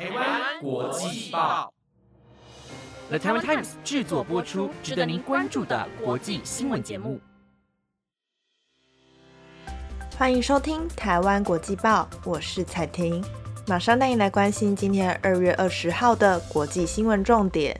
台湾国际报，The Taiwan Times 制作播出，值得您关注的国际新闻节目。欢迎收听台湾国际报，我是彩婷，马上带你来关心今天二月二十号的国际新闻重点。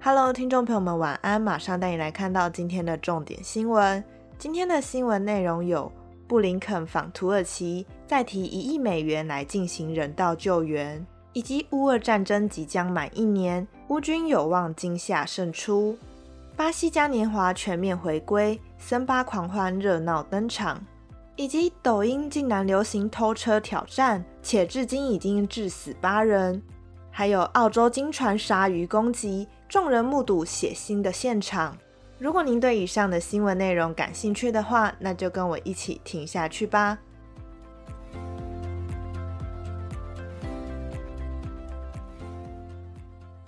Hello，听众朋友们，晚安！马上带你来看到今天的重点新闻。今天的新闻内容有：布林肯访土耳其，再提一亿美元来进行人道救援；以及乌俄战争即将满一年，乌军有望今夏胜出。巴西嘉年华全面回归，森巴狂欢热闹登场，以及抖音竟然流行偷车挑战，且至今已经致死八人。还有澳洲金船鲨鱼攻击，众人目睹血腥的现场。如果您对以上的新闻内容感兴趣的话，那就跟我一起听下去吧。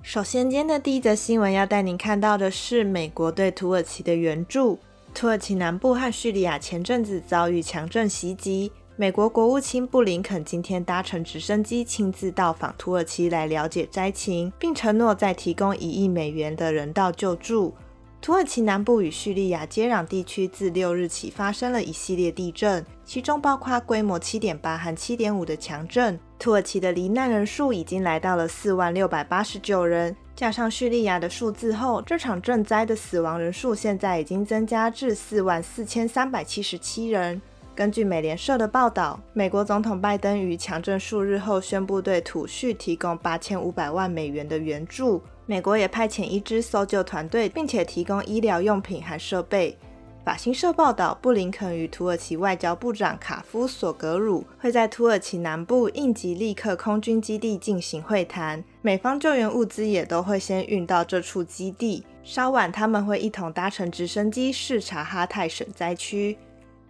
首先，今天的第一则新闻要带您看到的是美国对土耳其的援助。土耳其南部和叙利亚前阵子遭遇强震袭击，美国国务卿布林肯今天搭乘直升机亲自到访土耳其来了解灾情，并承诺再提供一亿美元的人道救助。土耳其南部与叙利亚接壤地区自六日起发生了一系列地震，其中包括规模七点八和七点五的强震。土耳其的罹难人数已经来到了四万六百八十九人，加上叙利亚的数字后，这场震灾的死亡人数现在已经增加至四万四千三百七十七人。根据美联社的报道，美国总统拜登于强震数日后宣布对土叙提供八千五百万美元的援助。美国也派遣一支搜救团队，并且提供医疗用品和设备。法新社报道，布林肯与土耳其外交部长卡夫索格鲁会在土耳其南部应急立刻空军基地进行会谈，美方救援物资也都会先运到这处基地。稍晚，他们会一同搭乘直升机视察哈泰省灾区。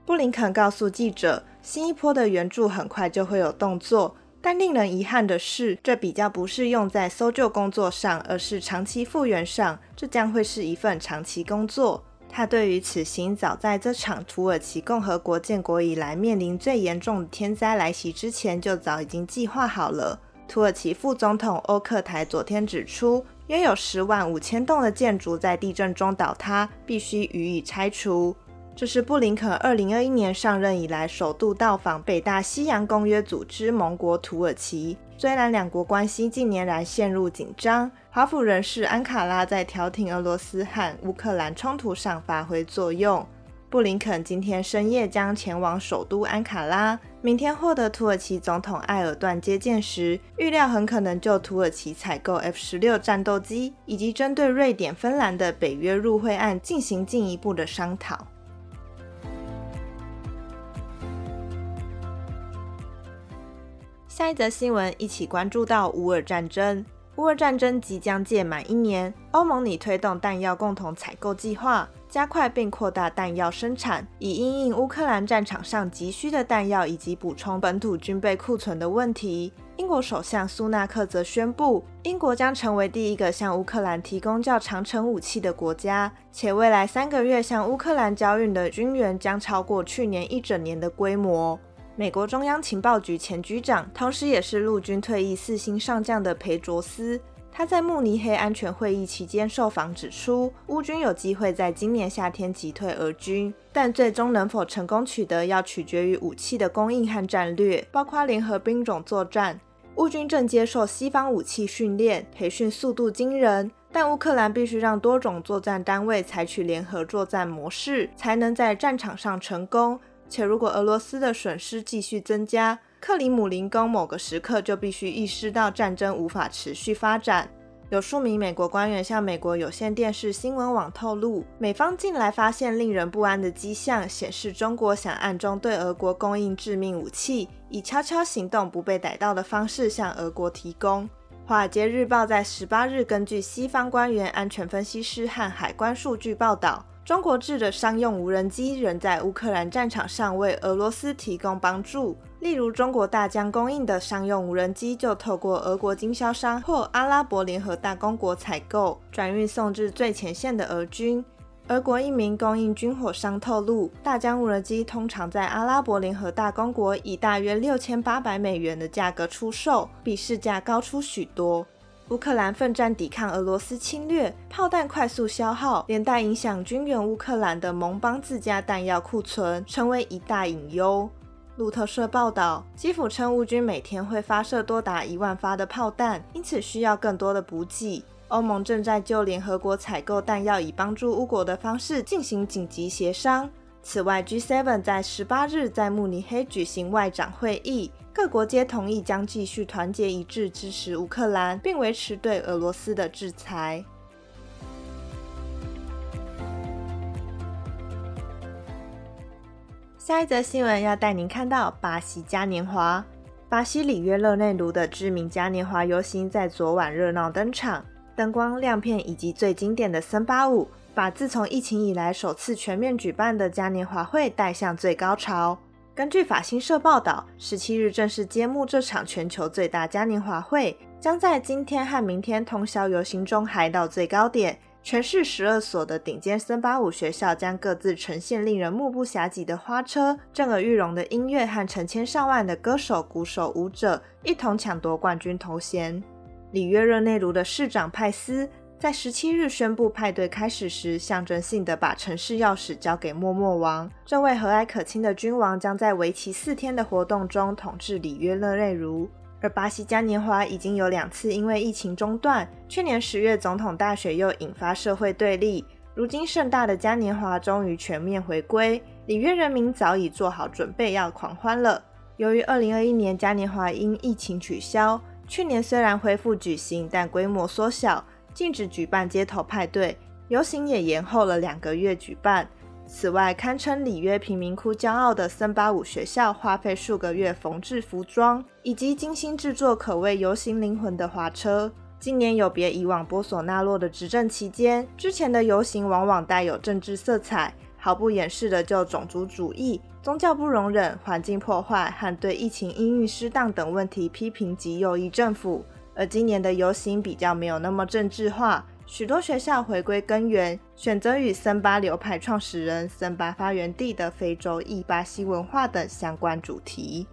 布林肯告诉记者，新一波的援助很快就会有动作。但令人遗憾的是，这比较不是用在搜救工作上，而是长期复原上。这将会是一份长期工作。他对于此行，早在这场土耳其共和国建国以来面临最严重的天灾来袭之前，就早已经计划好了。土耳其副总统欧克台昨天指出，约有十万五千栋的建筑在地震中倒塌，必须予以拆除。这是布林肯二零二一年上任以来首度到访北大西洋公约组织盟国土耳其。虽然两国关系近年来陷入紧张，华府人士安卡拉在调停俄罗斯和乌克兰冲突上发挥作用。布林肯今天深夜将前往首都安卡拉，明天获得土耳其总统埃尔段接见时，预料很可能就土耳其采购 F 十六战斗机以及针对瑞典、芬兰的北约入会案进行进一步的商讨。下一则新闻，一起关注到乌尔战争。乌尔战争即将届满一年，欧盟拟推动弹药共同采购计划，加快并扩大弹药生产，以应应乌克兰战场上急需的弹药以及补充本土军备库存的问题。英国首相苏纳克则宣布，英国将成为第一个向乌克兰提供较长程武器的国家，且未来三个月向乌克兰交运的军援将超过去年一整年的规模。美国中央情报局前局长，同时也是陆军退役四星上将的裴卓斯，他在慕尼黑安全会议期间受访指出，乌军有机会在今年夏天击退俄军，但最终能否成功取得，要取决于武器的供应和战略，包括联合兵种作战。乌军正接受西方武器训练，培训速度惊人，但乌克兰必须让多种作战单位采取联合作战模式，才能在战场上成功。且如果俄罗斯的损失继续增加，克里姆林宫某个时刻就必须意识到战争无法持续发展。有数名美国官员向美国有线电视新闻网透露，美方近来发现令人不安的迹象，显示中国想暗中对俄国供应致命武器，以悄悄行动、不被逮到的方式向俄国提供。华尔街日报在十八日根据西方官员、安全分析师和海关数据报道。中国制的商用无人机仍在乌克兰战场上为俄罗斯提供帮助。例如，中国大疆供应的商用无人机就透过俄国经销商或阿拉伯联合大公国采购，转运送至最前线的俄军。俄国一名供应军火商透露，大疆无人机通常在阿拉伯联合大公国以大约六千八百美元的价格出售，比市价高出许多。乌克兰奋战抵抗俄罗斯侵略，炮弹快速消耗，连带影响军援乌克兰的盟邦自家弹药库存，成为一大隐忧。路透社报道，基辅称乌军每天会发射多达一万发的炮弹，因此需要更多的补给。欧盟正在就联合国采购弹药以帮助乌国的方式进行紧急协商。此外，G7 在十八日在慕尼黑举行外长会议，各国皆同意将继续团结一致支持乌克兰，并维持对俄罗斯的制裁。下一则新闻要带您看到巴西嘉年华。巴西里约热内卢的知名嘉年华游行在昨晚热闹登场。灯光、亮片以及最经典的森巴舞，把自从疫情以来首次全面举办的嘉年华会带向最高潮。根据法新社报道，十七日正式揭幕这场全球最大嘉年华会，将在今天和明天通宵游行中嗨到最高点。全市十二所的顶尖森巴舞学校将各自呈现令人目不暇接的花车、震耳欲聋的音乐和成千上万的歌手、鼓手、舞者，一同抢夺冠军头衔。里约热内卢的市长派斯在十七日宣布派对开始时，象征性的把城市钥匙交给默默王。这位和蔼可亲的君王将在为期四天的活动中统治里约热内卢。而巴西嘉年华已经有两次因为疫情中断，去年十月总统大选又引发社会对立。如今盛大的嘉年华终于全面回归，里约人民早已做好准备要狂欢了。由于二零二一年嘉年华因疫情取消。去年虽然恢复举行，但规模缩小，禁止举办街头派对，游行也延后了两个月举办。此外，堪称里约贫民窟骄傲的森巴舞学校，花费数个月缝制服装，以及精心制作可谓游行灵魂的滑车。今年有别以往波索纳洛的执政期间，之前的游行往往带有政治色彩，毫不掩饰的就种族主义。宗教不容忍、环境破坏和对疫情应运失当等问题批评极右翼政府，而今年的游行比较没有那么政治化，许多学校回归根源，选择与森巴流派创始人、森巴发源地的非洲裔巴西文化等相关主题。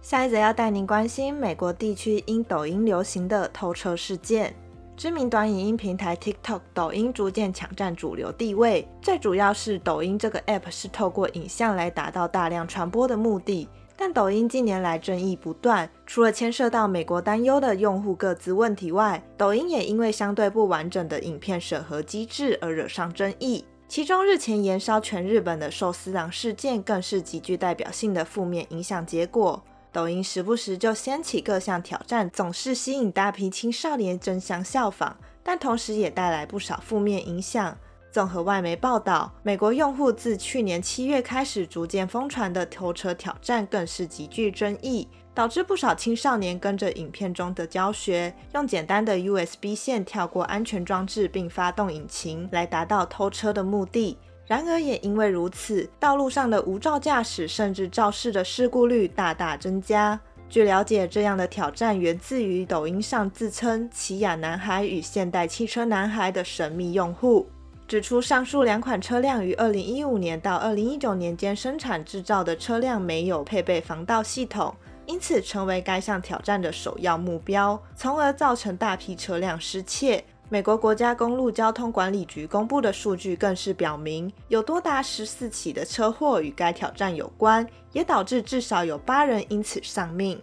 下一则要带您关心美国地区因抖音流行的偷车事件。知名短影音平台 TikTok 抖音逐渐抢占主流地位，最主要是抖音这个 App 是透过影像来达到大量传播的目的。但抖音近年来争议不断，除了牵涉到美国担忧的用户各自问题外，抖音也因为相对不完整的影片审核机制而惹上争议。其中日前延烧全日本的寿司郎事件，更是极具代表性的负面影响结果。抖音时不时就掀起各项挑战，总是吸引大批青少年争相效仿，但同时也带来不少负面影响。综合外媒报道，美国用户自去年七月开始逐渐疯传的偷车挑战，更是极具争议，导致不少青少年跟着影片中的教学，用简单的 USB 线跳过安全装置并发动引擎，来达到偷车的目的。然而，也因为如此，道路上的无照驾驶甚至肇事的事故率大大增加。据了解，这样的挑战源自于抖音上自称“奇亚男孩”与“现代汽车男孩”的神秘用户，指出上述两款车辆于2015年到2019年间生产制造的车辆没有配备防盗系统，因此成为该项挑战的首要目标，从而造成大批车辆失窃。美国国家公路交通管理局公布的数据更是表明，有多达十四起的车祸与该挑战有关，也导致至少有八人因此丧命。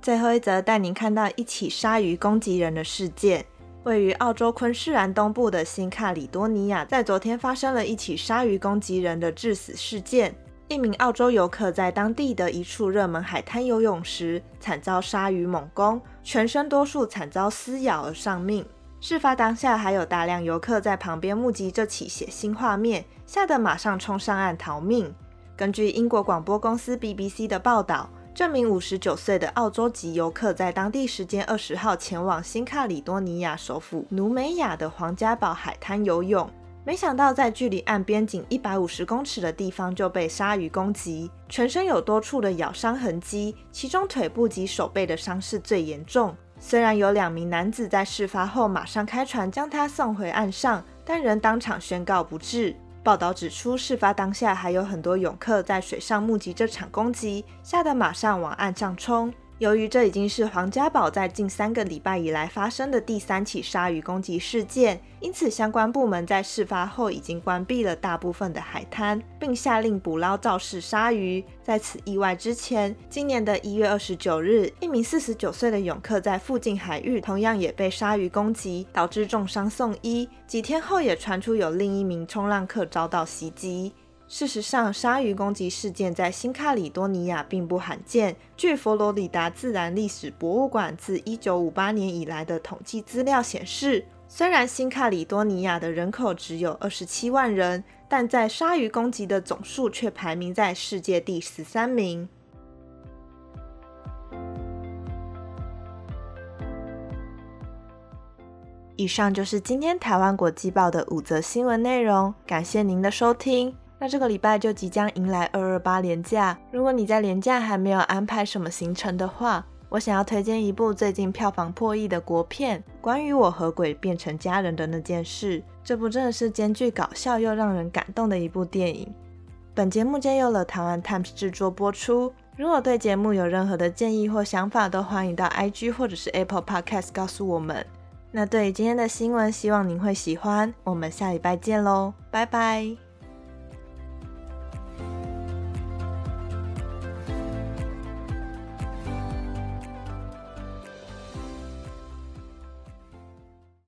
最后一则带您看到一起鲨鱼攻击人的事件，位于澳洲昆士兰东部的新卡里多尼亚，在昨天发生了一起鲨鱼攻击人的致死事件。一名澳洲游客在当地的一处热门海滩游泳时，惨遭鲨鱼猛攻，全身多处惨遭撕咬而丧命。事发当下，还有大量游客在旁边目击这起血腥画面，吓得马上冲上岸逃命。根据英国广播公司 BBC 的报道，这名五十九岁的澳洲籍游客在当地时间二十号前往新卡里多尼亚首府努美亚的皇家堡海滩游泳。没想到在距离岸边仅一百五十公尺的地方就被鲨鱼攻击，全身有多处的咬伤痕迹，其中腿部及手背的伤势最严重。虽然有两名男子在事发后马上开船将他送回岸上，但仍当场宣告不治。报道指出，事发当下还有很多泳客在水上目击这场攻击，吓得马上往岸上冲。由于这已经是皇家堡在近三个礼拜以来发生的第三起鲨鱼攻击事件，因此相关部门在事发后已经关闭了大部分的海滩，并下令捕捞肇事鲨鱼。在此意外之前，今年的一月二十九日，一名四十九岁的泳客在附近海域同样也被鲨鱼攻击，导致重伤送医。几天后，也传出有另一名冲浪客遭到袭击。事实上，鲨鱼攻击事件在新卡里多尼亚并不罕见。据佛罗里达自然历史博物馆自1958年以来的统计资料显示，虽然新卡里多尼亚的人口只有27万人，但在鲨鱼攻击的总数却排名在世界第十三名。以上就是今天台湾国际报的五则新闻内容，感谢您的收听。那这个礼拜就即将迎来二二八连假，如果你在连假还没有安排什么行程的话，我想要推荐一部最近票房破亿的国片，关于我和鬼变成家人的那件事。这部真的是兼具搞笑又让人感动的一部电影。本节目皆由了台湾 Times 制作播出。如果对节目有任何的建议或想法，都欢迎到 IG 或者是 Apple Podcast 告诉我们。那对于今天的新闻，希望您会喜欢。我们下礼拜见喽，拜拜。